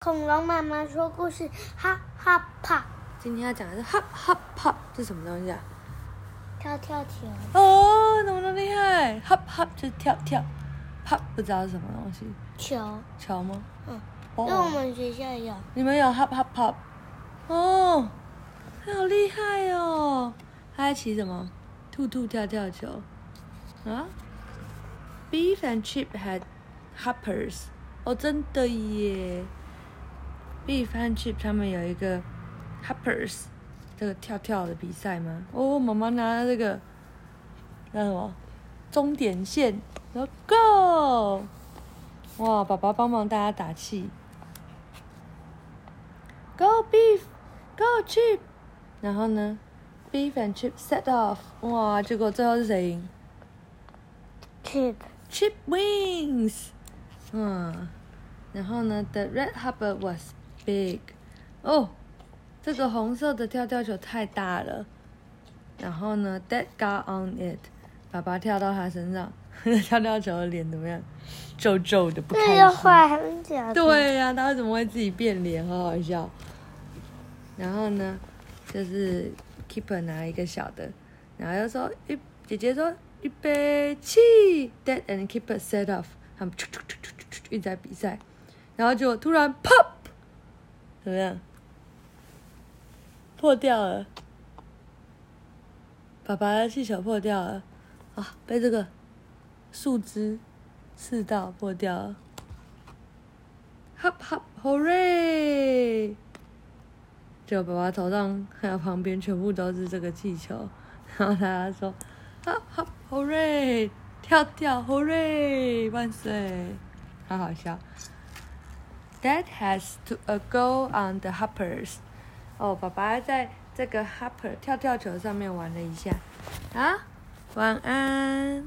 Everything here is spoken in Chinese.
恐龙妈妈说故事，哈哈怕今天要讲的是 hop hop pop，这是什么东西啊？跳跳球，哦，怎么那么厉害？hop hop 就是跳跳，pop 不知道是什么东西，球，球吗？嗯，因为我哦，们学校有。你们有 hop hop pop，哦，好厉害哦！他在骑什么？兔兔跳跳球啊？Beef and Chip had hoppers，哦，真的耶！Beef and Chip 他们有一个 hoppers 这个跳跳的比赛吗？哦，妈妈拿了这个那什么终点线，然后 Go！哇，爸爸帮忙大家打气。Go beef, go chip，然后呢，beef and chip set off，哇，结果最后是谁赢 Chip，？Chip wins，嗯，然后呢，the red hopper was big，哦，这个红色的跳跳球太大了，然后呢，Dad got on it，爸爸跳到他身上，跳跳球的脸怎么样？皱皱的，不开这心。要画很假。对呀、他为什么会自己变脸？好好笑。然后呢，就是 keeper 拿一个小的，然后又说预姐姐说预备起，Dad and keeper set off，他们一直在比赛，然后就突然 pop，怎么样？破掉了，爸爸的气球破掉了，啊，被这个树枝刺到破掉了。Hop hop hooray！就爸爸头上还有旁边全部都是这个气球，然后他说 Hop hop hooray！跳跳 hooray！万岁！好好笑。Dad has to a go on the hoppers。哦，爸爸在这个 hopper 跳跳球上面玩了一下。啊，晚安。